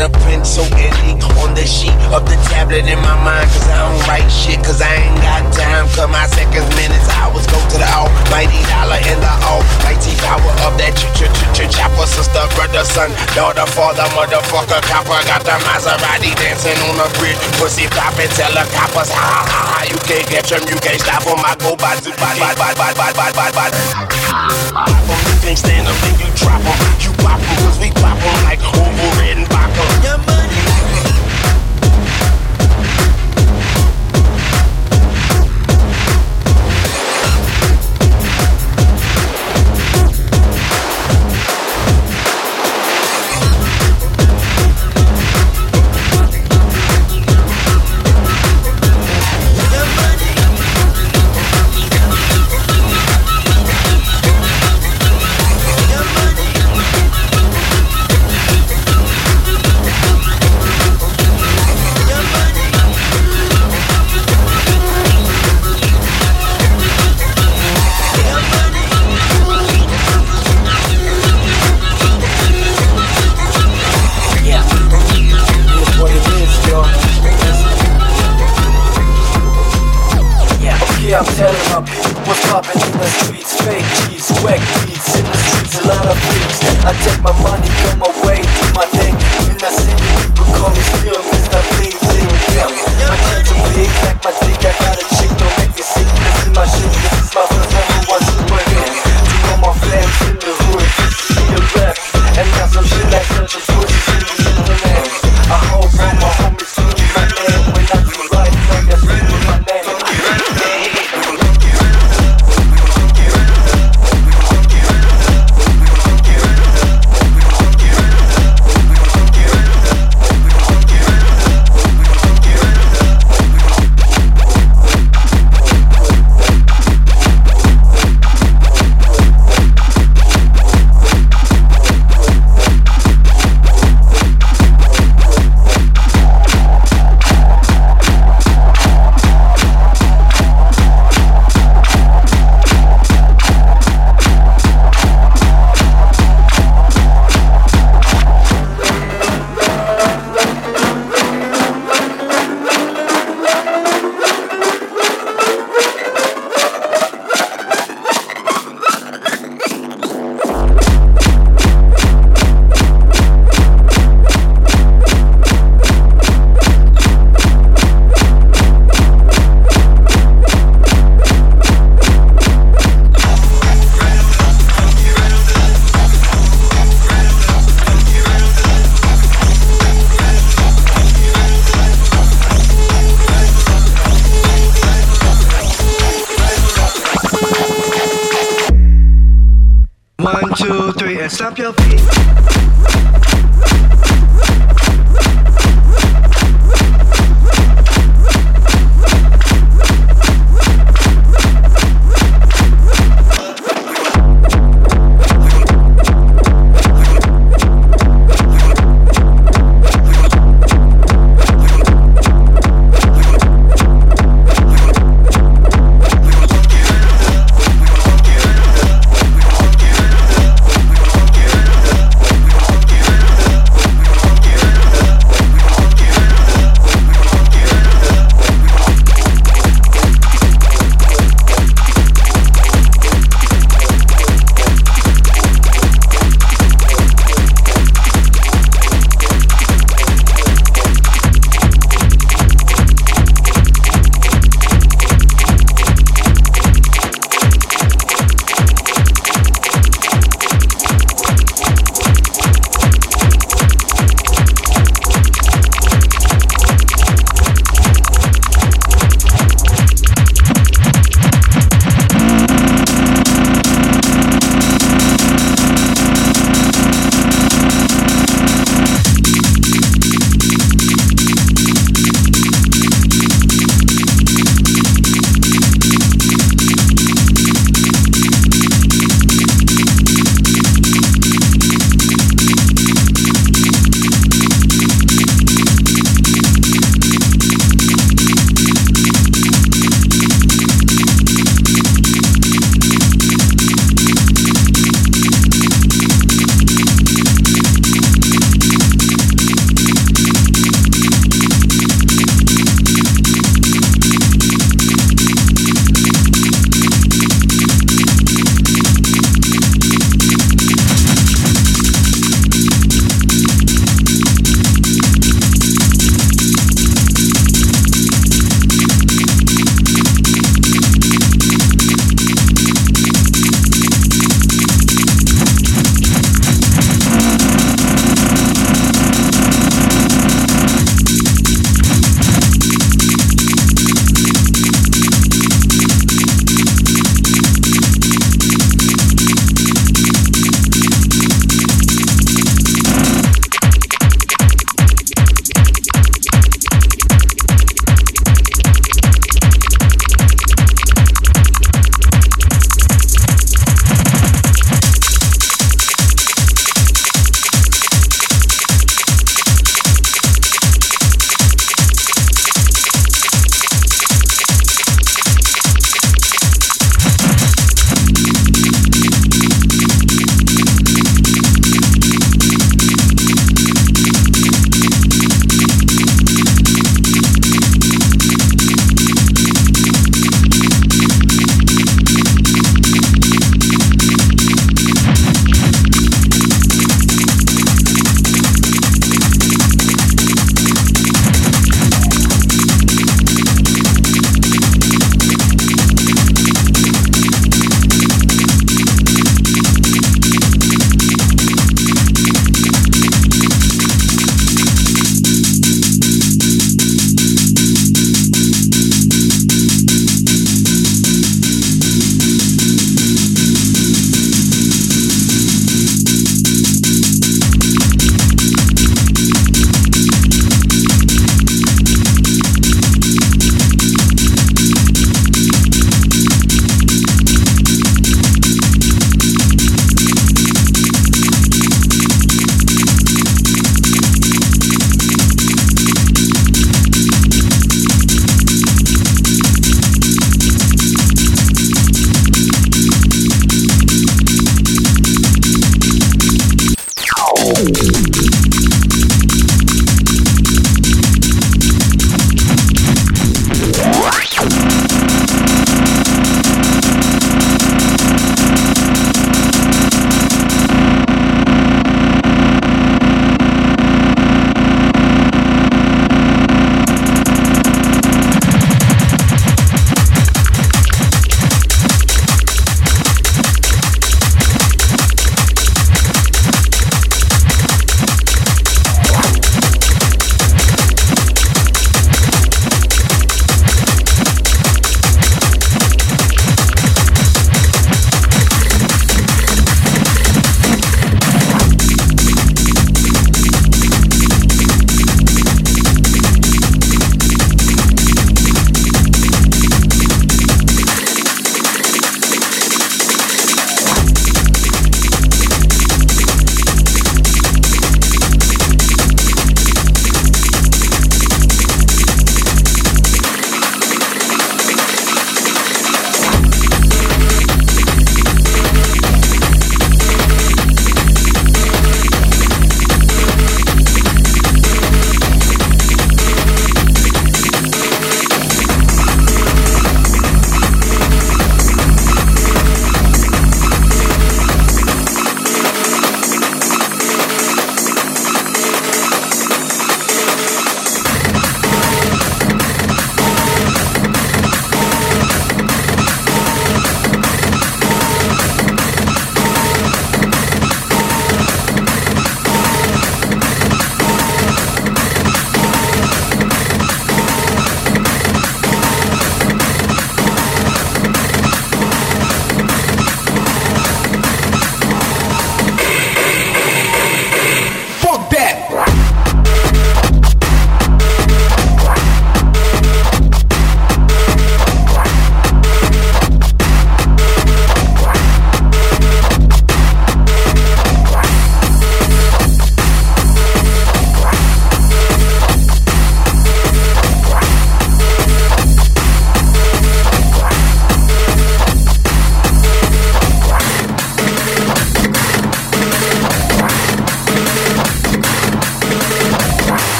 the pencil and ink on the sheet of the tablet in my mind, cause I don't write shit, cause I ain't got time. Cut my seconds, minutes, hours, go to the almighty dollar in the almighty power of that ch ch ch ch chopper. Sister, brother, son, daughter, father, motherfucker, copper. Got the Maserati dancing on the bridge. Pussy poppin', tell the coppers, ha ha ha ha. You can't catch them, you can't stop them bomb, I go bad to bad, bad, bad, bad, bad, bad, bad, bad. From the thing, stand up, then you drop 'em. You pop 'em, cause we pop 'em like over and vodka. Your money.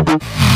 Música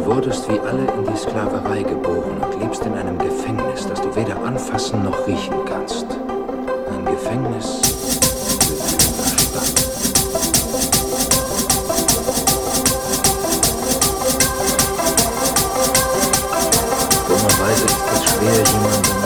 Du wurdest wie alle in die Sklaverei geboren und lebst in einem Gefängnis, das du weder anfassen noch riechen kannst. Ein Gefängnis Dummerweise ist es schwer, jemanden